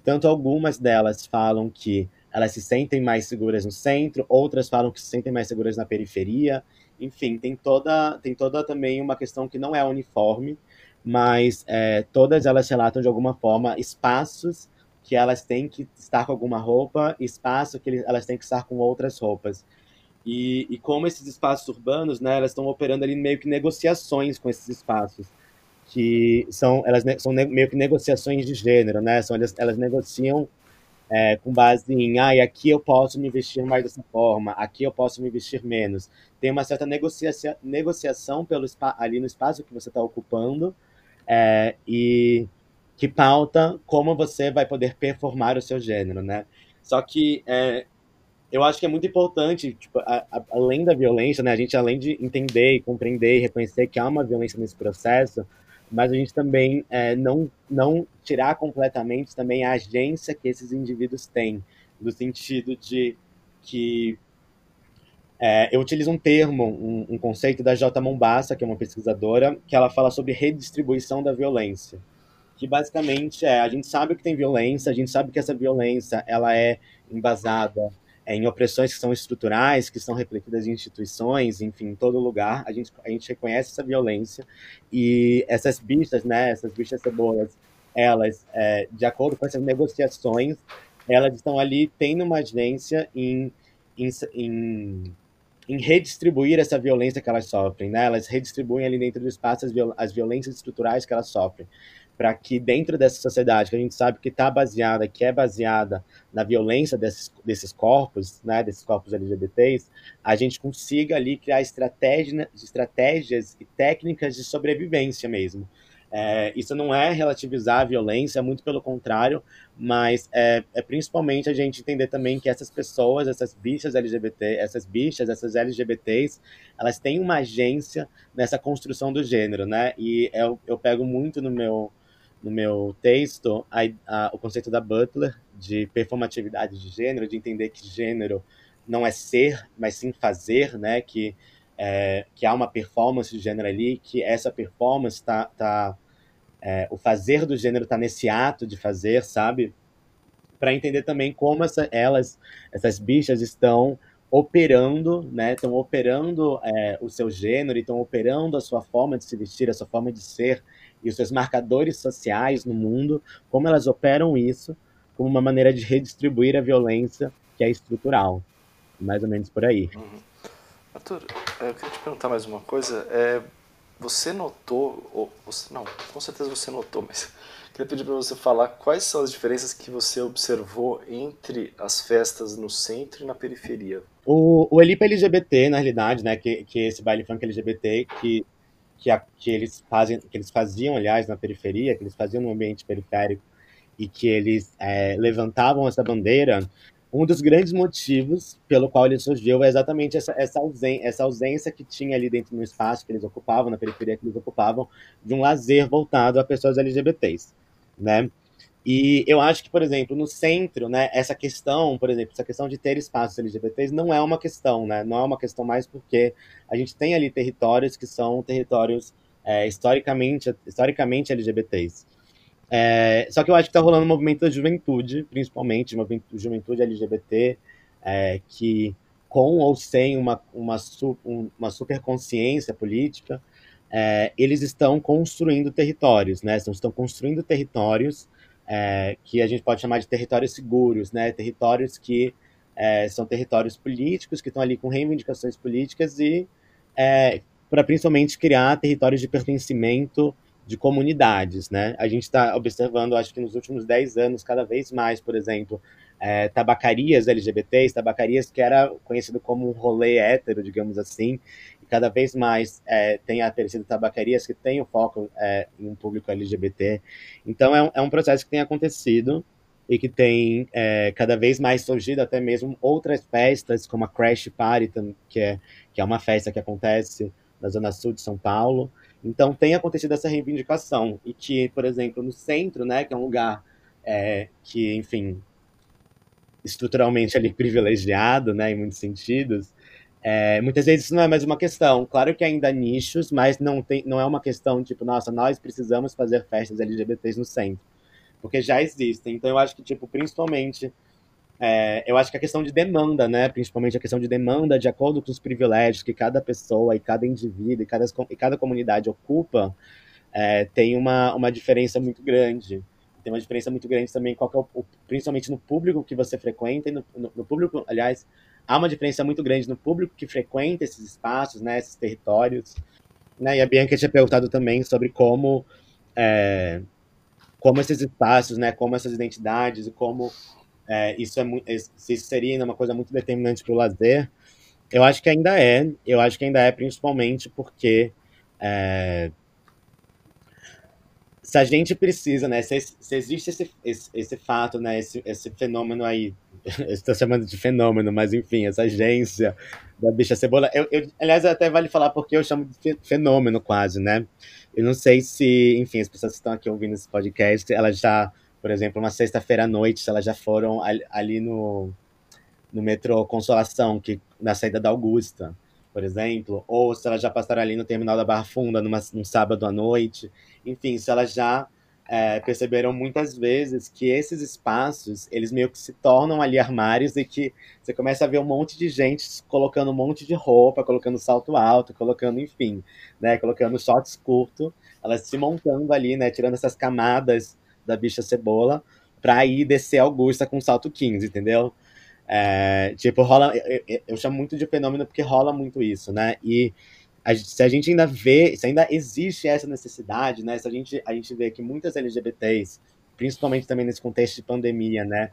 tanto algumas delas falam que elas se sentem mais seguras no centro, outras falam que se sentem mais seguras na periferia. Enfim, tem toda tem toda também uma questão que não é uniforme, mas é, todas elas relatam de alguma forma espaços que elas têm que estar com alguma roupa, espaço que elas têm que estar com outras roupas. E, e como esses espaços urbanos, né, elas estão operando ali meio que negociações com esses espaços, que são elas são meio que negociações de gênero, né? São elas, elas negociam é, com base em, ah, aqui eu posso me vestir mais dessa forma, aqui eu posso me vestir menos. Tem uma certa negociação, negociação pelo ali no espaço que você está ocupando é, e que pauta como você vai poder performar o seu gênero, né? Só que é, eu acho que é muito importante, tipo, a, a, além da violência, né, a gente além de entender, compreender e reconhecer que há uma violência nesse processo, mas a gente também é, não, não tirar completamente também a agência que esses indivíduos têm, no sentido de que é, eu utilizo um termo, um, um, conceito da J. Mombassa, que é uma pesquisadora, que ela fala sobre redistribuição da violência, que basicamente é, a gente sabe que tem violência, a gente sabe que essa violência ela é embasada é, em opressões que são estruturais, que são refletidas em instituições, enfim, em todo lugar. A gente, a gente reconhece essa violência e essas bichas, né, essas bichas cebolas, elas, é, de acordo com essas negociações, elas estão ali tendo uma agência em, em, em, em redistribuir essa violência que elas sofrem, né? Elas redistribuem ali dentro do espaço as, viol as violências estruturais que elas sofrem para que dentro dessa sociedade que a gente sabe que está baseada, que é baseada na violência desses, desses corpos, né, desses corpos LGBTs, a gente consiga ali criar estratégia, estratégias e técnicas de sobrevivência mesmo. É, isso não é relativizar a violência, muito pelo contrário, mas é, é, principalmente a gente entender também que essas pessoas, essas bichas LGBT, essas bichas, essas LGBTs, elas têm uma agência nessa construção do gênero, né? E eu, eu pego muito no meu no meu texto a, a, o conceito da Butler de performatividade de gênero, de entender que gênero não é ser, mas sim fazer, né? Que é, que há uma performance de gênero ali, que essa performance está tá, é, o fazer do gênero está nesse ato de fazer, sabe? para entender também como essa, elas, essas bichas estão operando, né? Estão operando é, o seu gênero, estão operando a sua forma de se vestir, a sua forma de ser e os seus marcadores sociais no mundo, como elas operam isso como uma maneira de redistribuir a violência que é estrutural. Mais ou menos por aí. Uhum. Arthur, é, eu queria te perguntar mais uma coisa. É, você notou, ou você, não, com certeza você notou, mas (laughs) queria pedir para você falar quais são as diferenças que você observou entre as festas no centro e na periferia. O, o Elipa LGBT, na realidade, né, que, que esse baile funk LGBT, que, que, a, que, eles fazem, que eles faziam, aliás, na periferia, que eles faziam no ambiente periférico, e que eles é, levantavam essa bandeira, um dos grandes motivos pelo qual ele surgiu é exatamente essa, essa, ausência, essa ausência que tinha ali dentro do espaço que eles ocupavam, na periferia que eles ocupavam, de um lazer voltado a pessoas LGBTs, né? E eu acho que, por exemplo, no centro, né, essa questão, por exemplo, essa questão de ter espaços LGBTs não é uma questão, né? Não é uma questão mais porque a gente tem ali territórios que são territórios é, historicamente, historicamente LGBTs. É, só que eu acho que está rolando um movimento da juventude, principalmente, uma juventude LGBT, é, que com ou sem uma, uma, uma super consciência política, é, eles estão construindo territórios, né? Estão construindo territórios é, que a gente pode chamar de territórios seguros, né? Territórios que é, são territórios políticos, que estão ali com reivindicações políticas e é, para principalmente criar territórios de pertencimento de comunidades, né? A gente está observando, acho que nos últimos 10 anos, cada vez mais, por exemplo, é, tabacarias LGBTs, tabacarias que era conhecido como um rolê hétero, digamos assim, cada vez mais é, tem aparecido tabacarias que têm o foco é, em um público LGBT. Então é um, é um processo que tem acontecido e que tem é, cada vez mais surgido até mesmo outras festas, como a Crash Party, que é, que é uma festa que acontece na Zona Sul de São Paulo. Então tem acontecido essa reivindicação e que, por exemplo, no centro, né, que é um lugar é, que, enfim, estruturalmente ali (laughs) privilegiado, né, em muitos sentidos, é, muitas vezes isso não é mais uma questão. Claro que ainda há nichos, mas não, tem, não é uma questão tipo, nossa, nós precisamos fazer festas LGBTs no centro. Porque já existem. Então eu acho que, tipo, principalmente, é, eu acho que a questão de demanda, né, principalmente a questão de demanda de acordo com os privilégios que cada pessoa e cada indivíduo e cada, e cada comunidade ocupa, é, tem uma, uma diferença muito grande tem uma diferença muito grande também, qual é o, principalmente no público que você frequenta, e no, no, no, público, aliás, há uma diferença muito grande no público que frequenta esses espaços, né, esses territórios. Né, e a Bianca tinha perguntado também sobre como, é, como esses espaços, né, como essas identidades como é, isso, é, se isso seria uma coisa muito determinante para o lazer. Eu acho que ainda é, eu acho que ainda é principalmente porque é, se a gente precisa, né, se, se existe esse, esse, esse, fato, né, esse, esse fenômeno aí, (laughs) estou chamando de fenômeno, mas enfim, essa agência da bicha cebola, eu, eu, aliás, até vale falar porque eu chamo de fenômeno quase, né, eu não sei se, enfim, as pessoas que estão aqui ouvindo esse podcast, elas já, por exemplo, uma sexta-feira à noite, elas já foram ali no, no metrô Consolação, que, na saída da Augusta, por exemplo, ou se elas já passaram ali no terminal da Barra Funda numa, num sábado à noite, enfim, se elas já é, perceberam muitas vezes que esses espaços, eles meio que se tornam ali armários e que você começa a ver um monte de gente colocando um monte de roupa, colocando salto alto, colocando, enfim, né, colocando shorts curto, elas se montando ali, né, tirando essas camadas da bicha cebola, pra ir descer Augusta com salto 15, entendeu? É, tipo, rola. Eu, eu, chamo muito de fenômeno porque rola muito isso, né? E a, se a gente ainda vê, se ainda existe essa necessidade, né? Se a gente, a gente vê que muitas LGBTs, principalmente também nesse contexto de pandemia, né?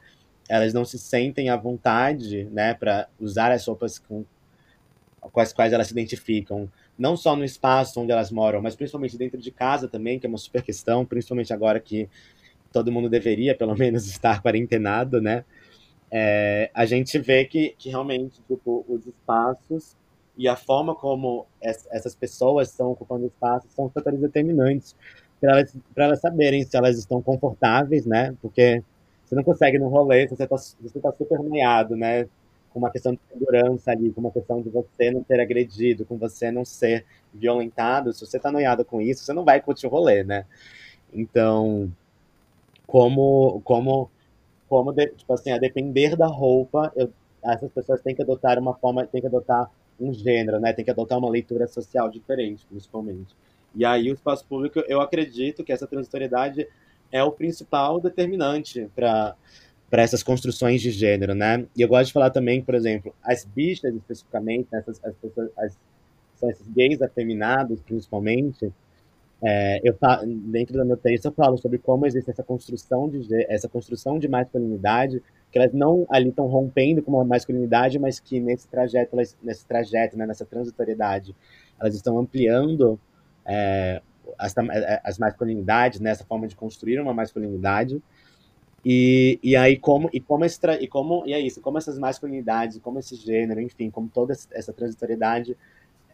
Elas não se sentem à vontade, né, para usar as roupas com, com as quais elas se identificam, não só no espaço onde elas moram, mas principalmente dentro de casa também, que é uma super questão, principalmente agora que todo mundo deveria, pelo menos, (laughs) estar quarentenado, né? É, a gente vê que, que realmente tipo, os espaços e a forma como es, essas pessoas estão ocupando espaços são fatores determinantes para elas, elas saberem se elas estão confortáveis, né? Porque você não consegue no rolê, você está você tá super noiado, né? Com uma questão de segurança ali, com uma questão de você não ser agredido, com você não ser violentado. Se você está noiado com isso, você não vai curtir o rolê, né? Então, como, como como, de, tipo assim, a depender da roupa, eu, essas pessoas têm que adotar uma forma, têm que adotar um gênero, né? Tem que adotar uma leitura social diferente, principalmente. E aí o espaço público, eu acredito que essa transitoriedade é o principal determinante para para essas construções de gênero, né? E eu gosto de falar também, por exemplo, as bichas especificamente, essas, as pessoas, as, são esses gays afeminados, principalmente. É, eu dentro do meu texto eu falo sobre como existe essa construção de essa construção de masculinidade que elas não ali estão rompendo com uma masculinidade, mas que nesse trajeto, elas, nesse trajeto, né, nessa transitoriedade, elas estão ampliando é, as, as masculinidades, nessa né, forma de construir uma masculinidade. E, e aí como e como e como e é isso, como essas masculinidades, como esse gênero, enfim, como toda essa transitoriedade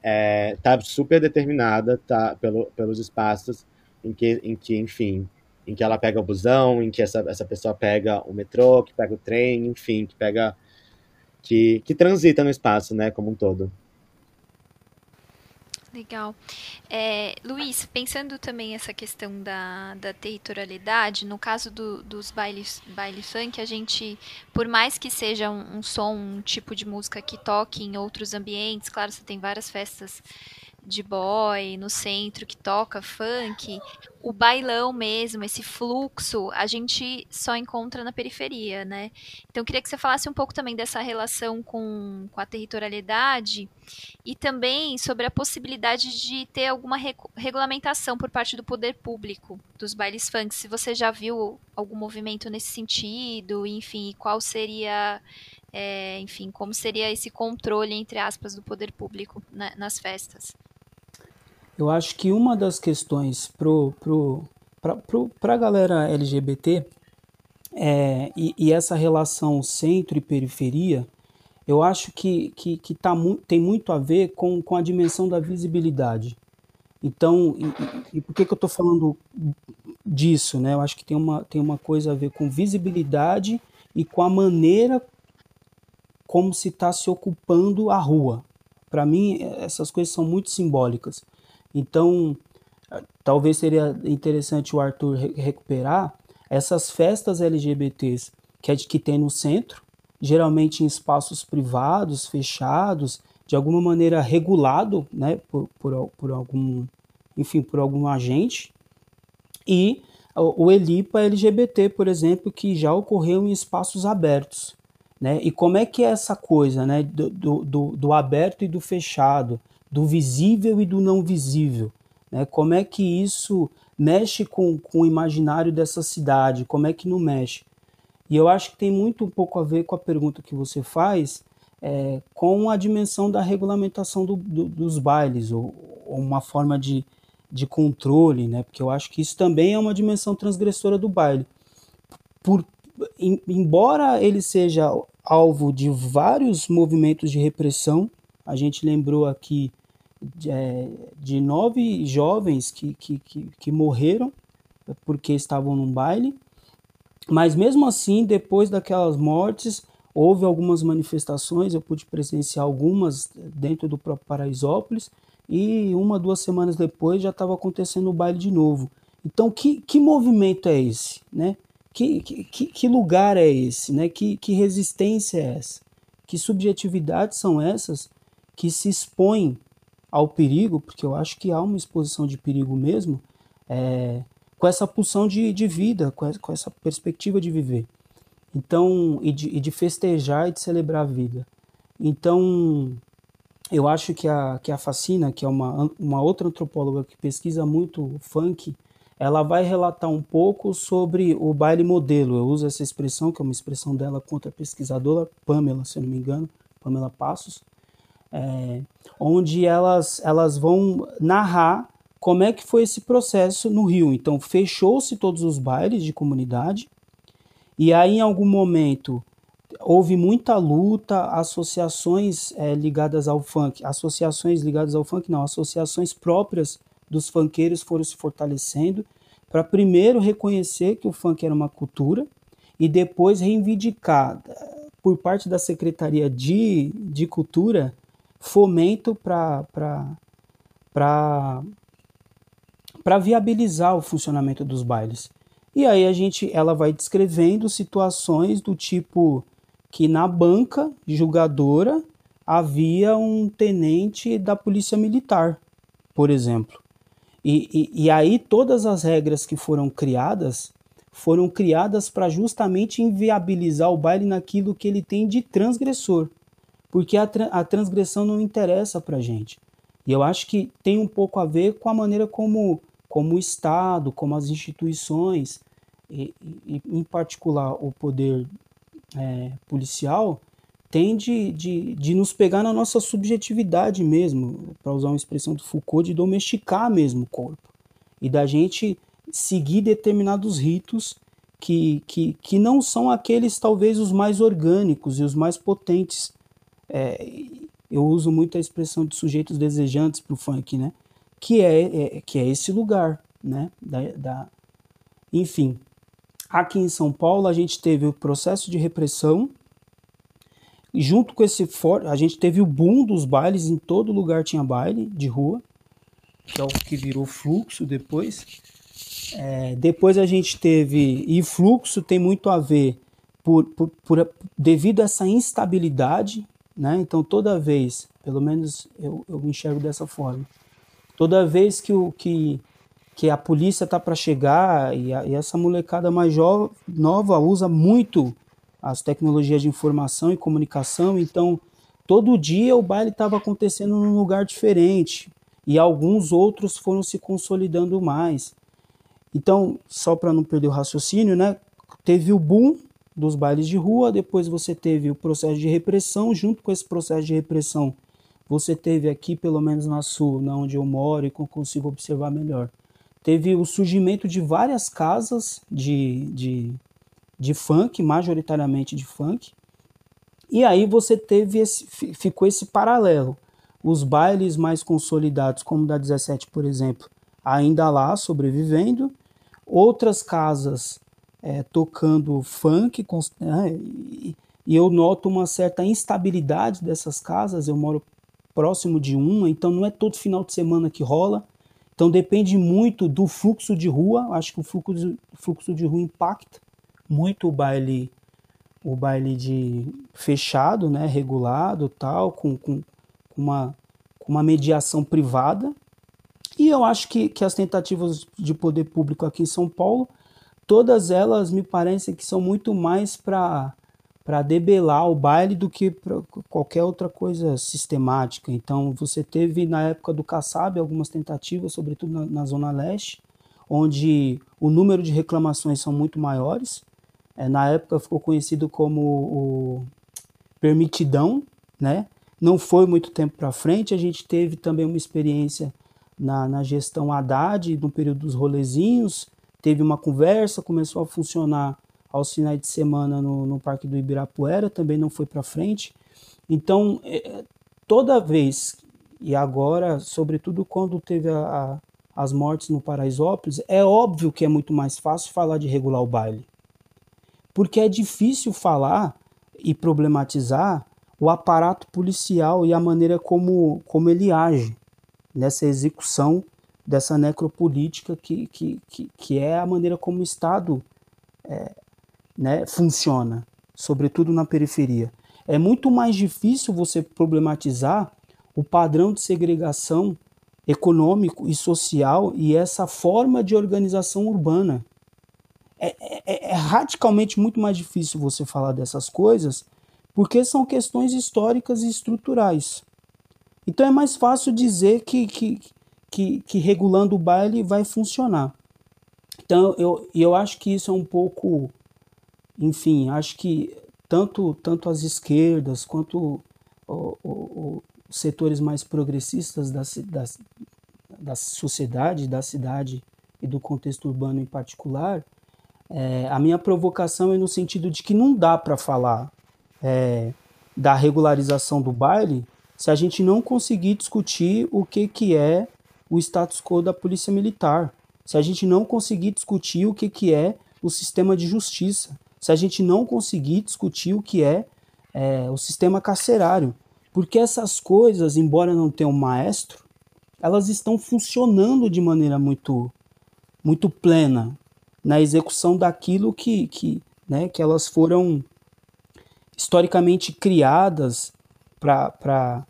é, tá super determinada, tá pelo, pelos espaços em que em que, enfim, em que ela pega o busão, em que essa, essa pessoa pega o metrô, que pega o trem, enfim, que pega. que, que transita no espaço, né, como um todo. Legal. É, Luiz, pensando também essa questão da, da territorialidade, no caso do, dos bailes, baile funk, a gente, por mais que seja um, um som, um tipo de música que toque em outros ambientes, claro, você tem várias festas de boy no centro que toca funk, o bailão mesmo, esse fluxo, a gente só encontra na periferia, né? Então eu queria que você falasse um pouco também dessa relação com, com a territorialidade e também sobre a possibilidade de ter alguma regulamentação por parte do poder público dos bailes funk. Se você já viu algum movimento nesse sentido, enfim, qual seria é, enfim, como seria esse controle, entre aspas, do poder público né, nas festas? Eu acho que uma das questões pro, pro, para a galera LGBT é, e, e, essa relação centro e periferia, eu acho que, que, que tá mu tem muito a ver com, com a dimensão da visibilidade. Então, e, e por que, que eu estou falando disso? Né? Eu acho que tem uma, tem uma coisa a ver com visibilidade e com a maneira como se está se ocupando a rua. Para mim, essas coisas são muito simbólicas. Então, talvez seria interessante o Arthur recuperar essas festas LGBTs que, é que tem no centro, geralmente em espaços privados, fechados, de alguma maneira regulado, né, por, por, por algum, enfim, por algum agente, e o Elipa LGBT, por exemplo, que já ocorreu em espaços abertos, né? E como é que é essa coisa, né, do, do, do aberto e do fechado, do visível e do não visível. Né? Como é que isso mexe com, com o imaginário dessa cidade? Como é que não mexe? E eu acho que tem muito um pouco a ver com a pergunta que você faz é, com a dimensão da regulamentação do, do, dos bailes, ou, ou, uma forma de, de controle, né? porque eu acho que isso também é uma dimensão transgressora do baile. Por, em, embora ele seja alvo de vários movimentos de repressão, a gente lembrou aqui de, é, de nove jovens que, que, que, que morreram porque estavam num baile, mas mesmo assim, depois daquelas mortes, houve algumas manifestações, eu pude presenciar algumas dentro do próprio Paraisópolis, e uma, duas semanas depois já estava acontecendo o baile de novo. Então, que, que movimento é esse? Né? Que, que, que lugar é esse? Né? Que, que resistência é essa? Que subjetividades são essas que se expõem ao perigo, porque eu acho que há uma exposição de perigo mesmo, é, com essa pulsão de, de vida, com essa, com essa, perspectiva de viver. Então, e de, e de, festejar e de celebrar a vida. Então, eu acho que a, que a Facina, que é uma, uma outra antropóloga que pesquisa muito funk, ela vai relatar um pouco sobre o baile modelo. Eu uso essa expressão, que é uma expressão dela contra a pesquisadora Pamela, se eu não me engano, Pamela Passos é, onde elas, elas vão narrar como é que foi esse processo no Rio. Então, fechou-se todos os bailes de comunidade, e aí, em algum momento, houve muita luta, associações é, ligadas ao funk, associações ligadas ao funk, não, associações próprias dos funkeiros foram se fortalecendo para primeiro reconhecer que o funk era uma cultura e depois reivindicar por parte da Secretaria de, de Cultura fomento para viabilizar o funcionamento dos bailes. E aí a gente, ela vai descrevendo situações do tipo que na banca julgadora havia um tenente da polícia militar, por exemplo. E, e, e aí todas as regras que foram criadas foram criadas para justamente inviabilizar o baile naquilo que ele tem de transgressor, porque a, tra a transgressão não interessa para gente. E eu acho que tem um pouco a ver com a maneira como, como o Estado, como as instituições, e, e em particular o poder é, policial, tem de, de, de nos pegar na nossa subjetividade mesmo, para usar uma expressão do Foucault, de domesticar mesmo o corpo. E da gente seguir determinados ritos que, que, que não são aqueles talvez os mais orgânicos e os mais potentes. É, eu uso muito a expressão de sujeitos desejantes para o funk, né? Que é, é, que é esse lugar, né? Da, da... Enfim, aqui em São Paulo a gente teve o processo de repressão e junto com esse for... a gente teve o boom dos bailes, em todo lugar tinha baile de rua, que é o que virou fluxo depois. É, depois a gente teve, e fluxo tem muito a ver por, por, por, devido a essa instabilidade, né? Então toda vez, pelo menos eu, eu enxergo dessa forma, toda vez que, o, que, que a polícia está para chegar e, a, e, essa molecada mais nova usa muito as tecnologias de informação e comunicação, então todo dia o baile estava acontecendo num lugar diferente e alguns outros foram se consolidando mais. Então, só para não perder o raciocínio, né, teve o boom dos bailes de rua, depois você teve o processo de repressão, junto com esse processo de repressão, você teve aqui, pelo menos na Sul, na onde eu moro e consigo observar melhor, teve o surgimento de várias casas de, de de funk, majoritariamente de funk. E aí você teve esse, ficou esse paralelo. Os bailes mais consolidados, como da 17, por exemplo, ainda lá sobrevivendo, outras casas é, tocando funk, né, e, e eu noto uma certa instabilidade dessas casas. Eu moro próximo de uma, então não é todo final de semana que rola. Então depende muito do fluxo de rua. Acho que o fluxo, fluxo de rua impacta muito o baile o baile de fechado, né, regulado, tal, com, com uma, com uma mediação privada. E eu acho que, que as tentativas de poder público aqui em São Paulo, todas elas me parecem que são muito mais para para debelar o baile do que para qualquer outra coisa sistemática. Então, você teve na época do Kassab algumas tentativas, sobretudo na, na Zona Leste, onde o número de reclamações são muito maiores, é, na época ficou conhecido como o Permitidão, né? Não foi muito tempo para frente, a gente teve também uma experiência na, na gestão Haddad, no período dos rolezinhos, teve uma conversa, começou a funcionar aos finais de semana no, no Parque do Ibirapuera, também não foi para frente. Então, é, toda vez, e agora, sobretudo quando teve a, a, as mortes no Paraisópolis, é óbvio que é muito mais fácil falar de regular o baile porque é difícil falar e problematizar o aparato policial e a maneira como, como ele age nessa execução dessa necropolítica que, que, que, que é a maneira como o Estado é, né, funciona, sobretudo na periferia. É muito mais difícil você problematizar o padrão de segregação econômico e social e essa forma de organização urbana é, é, é, radicalmente muito mais difícil você falar dessas coisas porque são questões históricas e estruturais. Então é mais fácil dizer que, que, que, que regulando o baile vai funcionar. Então eu, eu acho que isso é um pouco. Enfim, acho que tanto, tanto as esquerdas quanto os setores mais progressistas da, da, da sociedade, da cidade e do contexto urbano em particular, é, a minha provocação é no sentido de que não dá para falar é, da regularização do baile se a gente não conseguir discutir o que, que é o status quo da polícia militar, se a gente não conseguir discutir o que, que é o sistema de justiça, se a gente não conseguir discutir o que é, é o sistema carcerário. Porque essas coisas, embora não tenham maestro, elas estão funcionando de maneira muito, muito plena na execução daquilo que, que, né, que elas foram historicamente criadas para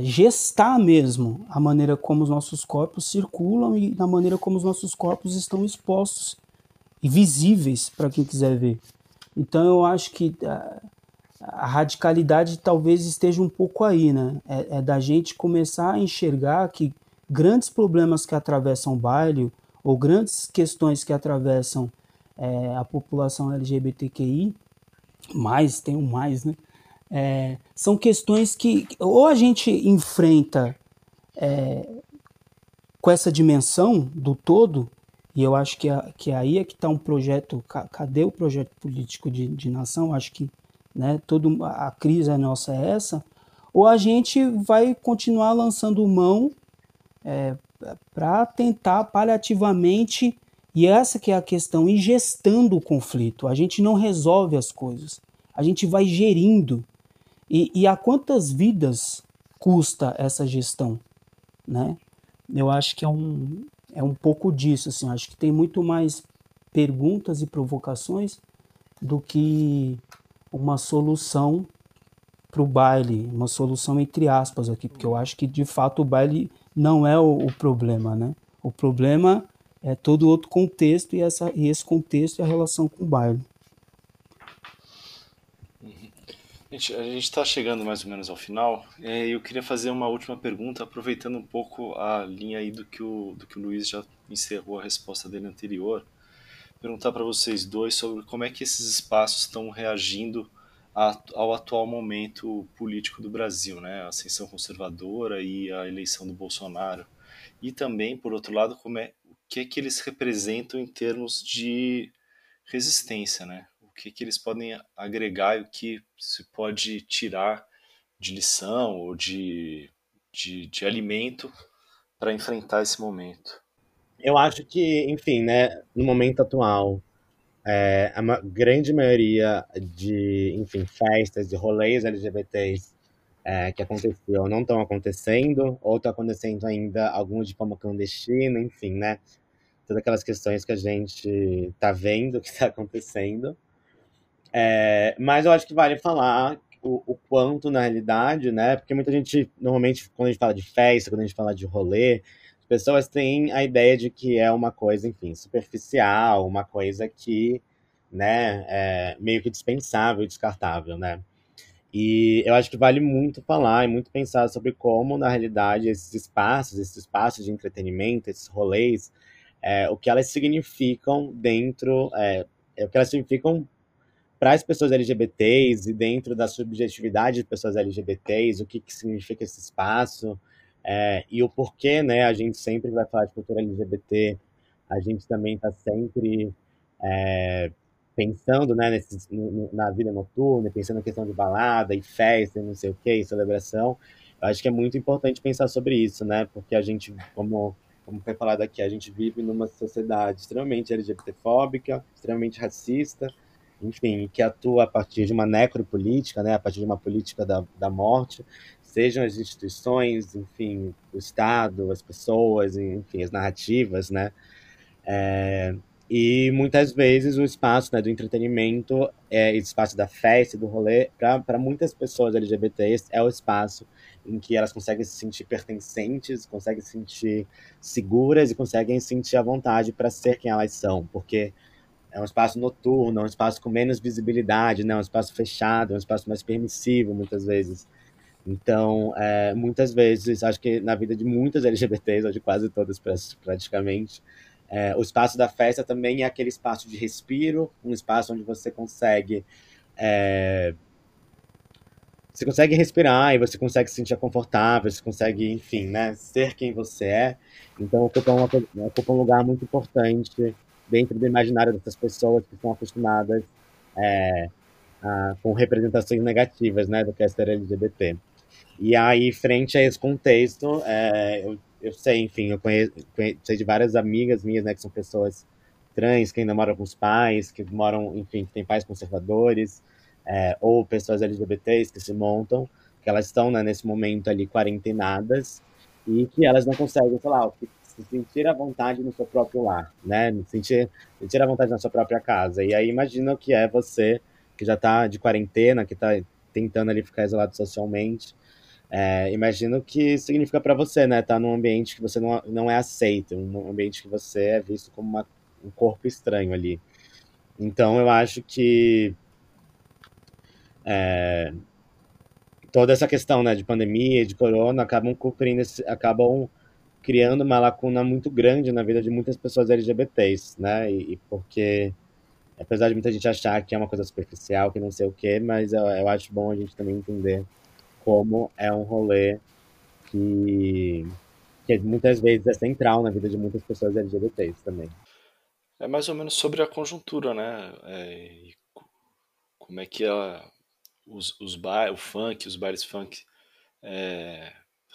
gestar mesmo a maneira como os nossos corpos circulam e na maneira como os nossos corpos estão expostos e visíveis para quem quiser ver. Então eu acho que a, a, radicalidade talvez esteja um pouco aí, né? É, é, da gente começar a enxergar que grandes problemas que atravessam o baile ou grandes questões que atravessam é, a população LGBTQI, mais, tem um mais, né? É, são questões que ou a gente enfrenta é, com essa dimensão do todo, e eu acho que, a, que aí é que está um projeto, cadê o projeto político de, de nação? Acho que né, todo, a crise nossa é essa, ou a gente vai continuar lançando mão é, para tentar paliativamente, e essa que é a questão, ir gestando o conflito. A gente não resolve as coisas, a gente vai gerindo. E, e a quantas vidas custa essa gestão? Né? Eu acho que é um, é um pouco disso. Assim, acho que tem muito mais perguntas e provocações do que uma solução para o baile, uma solução entre aspas aqui, porque eu acho que de fato o baile não é o, o problema, né? O problema é todo outro contexto e, essa, e esse contexto é a relação com o baile. Gente, a gente está chegando mais ou menos ao final. É, eu queria fazer uma última pergunta, aproveitando um pouco a linha aí do que o, do que o Luiz já encerrou a resposta dele anterior. Perguntar para vocês dois sobre como é que esses espaços estão reagindo a, ao atual momento político do Brasil, né? A ascensão conservadora e a eleição do Bolsonaro. E também, por outro lado, como é, o que é que eles representam em termos de resistência, né? Que, que eles podem agregar e o que se pode tirar de lição ou de, de, de alimento para enfrentar esse momento. Eu acho que, enfim, né, no momento atual, é, a grande maioria de, enfim, festas, de rolês LGBTs é, que aconteciam não estão acontecendo, ou estão acontecendo ainda alguns de forma clandestina, enfim, né? Todas aquelas questões que a gente está vendo que está acontecendo. É, mas eu acho que vale falar o, o, quanto, na realidade, né? Porque muita gente, normalmente, quando a gente fala de festa, quando a gente fala de rolê, as pessoas têm a ideia de que é uma coisa, enfim, superficial, uma coisa que, né, é meio que dispensável, descartável, né? E eu acho que vale muito falar e muito pensar sobre como, na realidade, esses espaços, esses espaços de entretenimento, esses rolês, é, o que elas significam dentro, é, é o que elas significam para as pessoas LGBTs e dentro da subjetividade de pessoas LGBTs, o que, que significa esse espaço é, e o porquê, né? A gente sempre vai falar de cultura LGBT, a gente também está sempre é, pensando, né, nesse, na vida noturna, pensando na questão de balada e festa e não sei o que, e celebração. Eu acho que é muito importante pensar sobre isso, né? Porque a gente, como como foi falado aqui, a gente vive numa sociedade extremamente LGBTfóbica, extremamente racista, enfim, que atua a partir de uma necropolítica, né, a partir de uma política da, da morte, sejam as instituições, enfim, o Estado, as pessoas, enfim, as narrativas, né, é, e muitas vezes o espaço né, do entretenimento, é, espaço da festa, do rolê, para muitas pessoas LGBTs, é o espaço em que elas conseguem se sentir pertencentes, conseguem se sentir seguras e conseguem sentir a vontade para ser quem elas são, porque é um espaço noturno, é um espaço com menos visibilidade, né? É um espaço fechado, é um espaço mais permissivo, muitas vezes. Então, é, muitas vezes, acho que na vida de muitas LGBTs, ou de quase todas praticamente, é, o espaço da festa também é aquele espaço de respiro, um espaço onde você consegue é, você consegue respirar e você consegue se sentir confortável, você consegue, enfim, né, ser quem você é. Então, ocupa, uma, ocupa um lugar muito importante dentro do imaginário dessas pessoas que estão acostumadas é, a, com representações negativas né, do que é ser LGBT. E aí, frente a esse contexto, é, eu, eu sei, enfim, eu conheço, conheço, sei de várias amigas minhas, né, que são pessoas trans, que ainda moram com os pais, que moram, enfim, que têm pais conservadores, é, ou pessoas LGBTs que se montam, que elas estão né, nesse momento ali quarentenadas, e que elas não conseguem, sei lá, se sentir à vontade no seu próprio lar, né? Sentir, sentir à vontade na sua própria casa. E aí imagina o que é você que já está de quarentena, que está tentando ali ficar isolado socialmente. É, imagino que significa para você, né? Tá num ambiente que você não, não é aceito, um ambiente que você é visto como uma, um corpo estranho ali. Então eu acho que é, toda essa questão né, de pandemia, de corona, acabam cumprindo, acabam criando uma lacuna muito grande na vida de muitas pessoas LGBTs, né? E, e, porque, apesar de muita gente achar que é uma coisa superficial, que não sei o quê, mas eu, eu acho bom a gente também entender como é um rolê que, que muitas vezes é central na vida de muitas pessoas LGBTs também. É mais ou menos sobre a conjuntura, né? É, como é que ela, os, os bar, o funk, os bares funk é,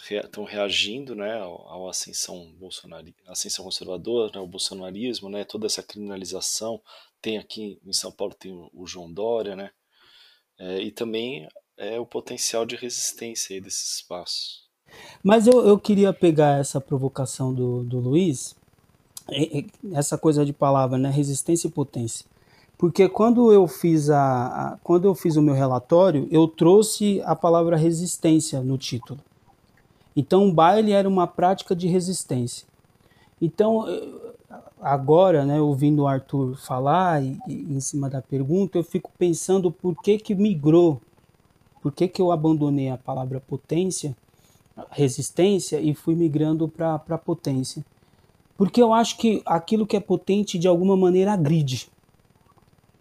estão reagindo né, à ascensão, bolsonari, ascensão conservadora, né, o bolsonarismo, né, toda essa criminalização. Tem aqui em São Paulo tem o, o João Dória, né, é, e também é o potencial de resistência aí desses espaços. Mas eu, eu queria pegar essa provocação do, do Luiz, essa coisa de palavra, né, resistência e potência. Porque quando eu fiz a, a quando eu fiz o meu relatório, eu trouxe a palavra resistência no título. Então, o baile era uma prática de resistência. Então, agora, né, ouvindo o Arthur falar e, e, em cima da pergunta, eu fico pensando por que que migrou, por que que eu abandonei a palavra potência, resistência e fui migrando para potência. Porque eu acho que aquilo que é potente de alguma maneira agride.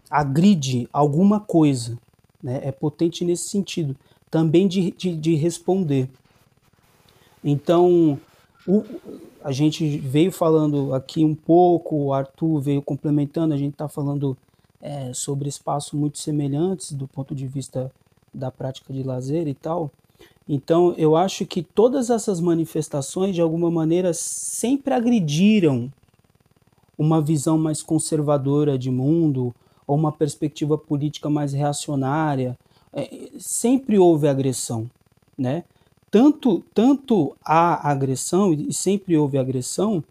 Agride alguma coisa. Né? É potente nesse sentido. Também de, de, de responder. Então, o, a gente veio falando aqui um pouco, o Arthur veio complementando, a gente está falando é, sobre espaços muito semelhantes do ponto de vista da prática de lazer e tal. Então, eu acho que todas essas manifestações, de alguma maneira, sempre agrediram uma visão mais conservadora de mundo ou uma perspectiva política mais reacionária. É, sempre houve agressão, né? Tanto, tanto há agressão, e sempre houve agressão,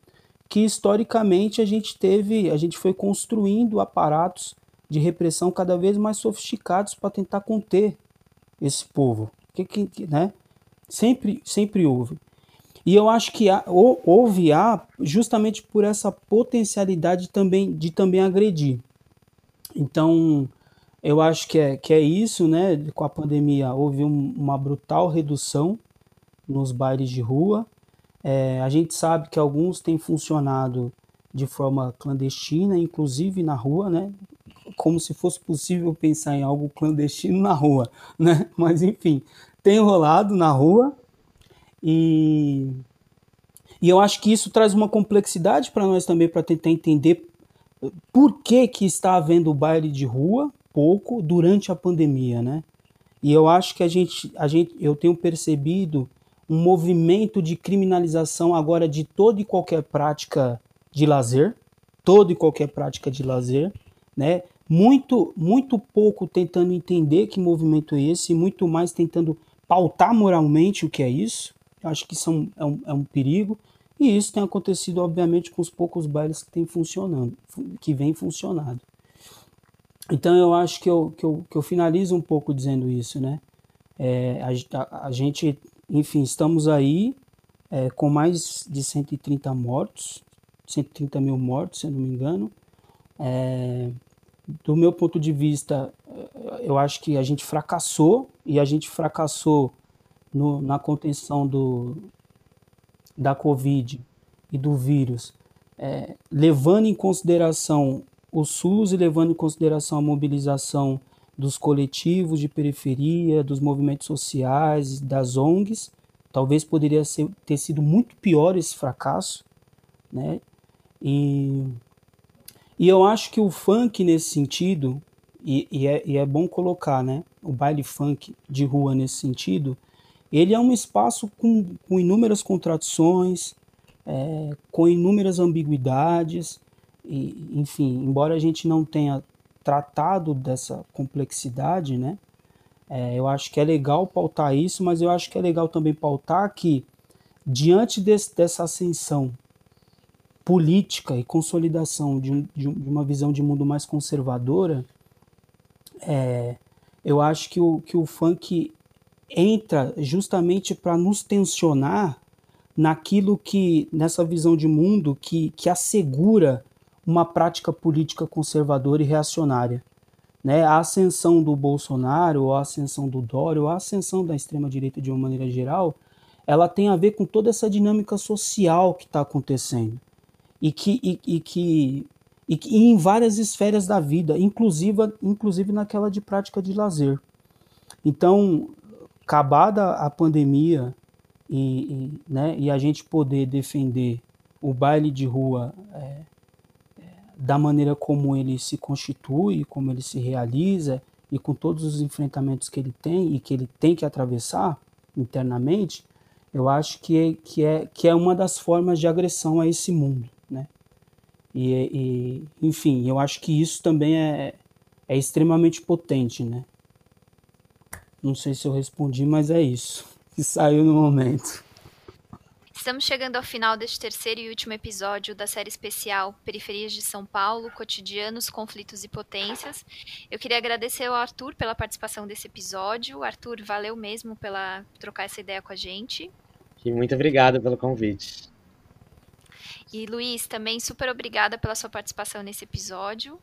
que historicamente a gente teve, a gente foi construindo aparatos de repressão cada vez mais sofisticados para tentar conter esse povo. Que, que, né? Sempre, sempre houve. E eu acho que há, houve há justamente por essa potencialidade também de também agredir. Então, eu acho que é, que é isso, né? Com a pandemia houve um, uma brutal redução nos bailes de rua. É, a gente sabe que alguns têm funcionado de forma clandestina, inclusive na rua, né? Como se fosse possível pensar em algo clandestino na rua, (laughs) né? Mas enfim, tem rolado na rua e e eu acho que isso traz uma complexidade para nós também para tentar entender por que que está havendo baile de rua pouco durante a pandemia, né? E eu acho que a gente, a gente eu tenho percebido um movimento de criminalização agora de toda e qualquer prática de lazer, toda e qualquer prática de lazer, né? Muito, muito pouco tentando entender que movimento é esse, muito mais tentando pautar moralmente o que é isso. Eu acho que isso é um, é um, é um perigo. E isso tem acontecido, obviamente, com os poucos bailes que tem funcionando, que vem funcionado. Então eu acho que eu, que eu, que eu finalizo um pouco dizendo isso, né? É, a, a, a, gente enfim, estamos aí é, com mais de 130 mortos, 130 mil mortos, se eu não me engano. É, do meu ponto de vista, eu acho que a gente fracassou e a gente fracassou no, na contenção do, da Covid e do vírus, é, levando em consideração o SUS e levando em consideração a mobilização dos coletivos de periferia, dos movimentos sociais, das ONGs. Talvez poderia ser, ter sido muito pior esse fracasso, né? E, e eu acho que o funk nesse sentido, e, e, é, e é bom colocar, né? O baile funk de rua nesse sentido, ele é um espaço com, com inúmeras contradições, é, com inúmeras ambiguidades, e, enfim, embora a gente não tenha tratado dessa complexidade, né? É, eu acho que é legal pautar isso, mas eu acho que é legal também pautar que, diante desse, dessa ascensão política e consolidação de, um, de, uma visão de mundo mais conservadora, é, eu acho que o, que o funk entra justamente para nos tensionar naquilo que, nessa visão de mundo que, que assegura uma prática política conservadora e reacionária. Né? A ascensão do Bolsonaro, a ascensão do Dória, a ascensão da extrema-direita de uma maneira geral, ela tem a ver com toda essa dinâmica social que está acontecendo e que, e, e que e, que, em várias esferas da vida, inclusive, inclusive naquela de prática de lazer. Então, acabada a pandemia e, e, né, e a gente poder defender o baile de rua é, da maneira como ele se constitui, como ele se realiza e com todos os enfrentamentos que ele tem e que ele tem que atravessar internamente, eu acho que é, que é, que é uma das formas de agressão a esse mundo, né? E, e enfim, eu acho que isso também é, é extremamente potente, né? Não sei se eu respondi, mas é isso que (laughs) saiu no momento. Estamos chegando ao final deste terceiro e último episódio da série especial Periferias de São Paulo, Cotidianos, Conflitos e Potências. Eu queria agradecer ao Arthur pela participação desse episódio. Arthur, valeu mesmo pela trocar essa ideia com a gente. E muito obrigado pelo convite. E Luiz, também super obrigada pela sua participação nesse episódio.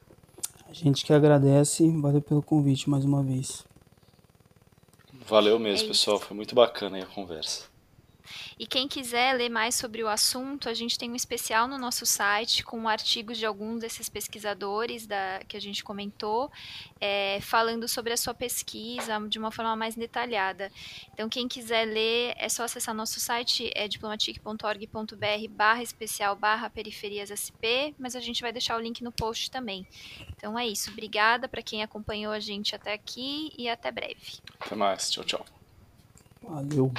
A gente que agradece, valeu pelo convite mais uma vez. Valeu mesmo, é pessoal. Foi muito bacana a conversa. E quem quiser ler mais sobre o assunto, a gente tem um especial no nosso site com artigos de alguns desses pesquisadores da, que a gente comentou, é, falando sobre a sua pesquisa de uma forma mais detalhada. Então, quem quiser ler, é só acessar nosso site, é diplomatic.org.br barra especial barra periferias SP, mas a gente vai deixar o link no post também. Então é isso. Obrigada para quem acompanhou a gente até aqui e até breve. Até mais. Tchau, tchau. Valeu.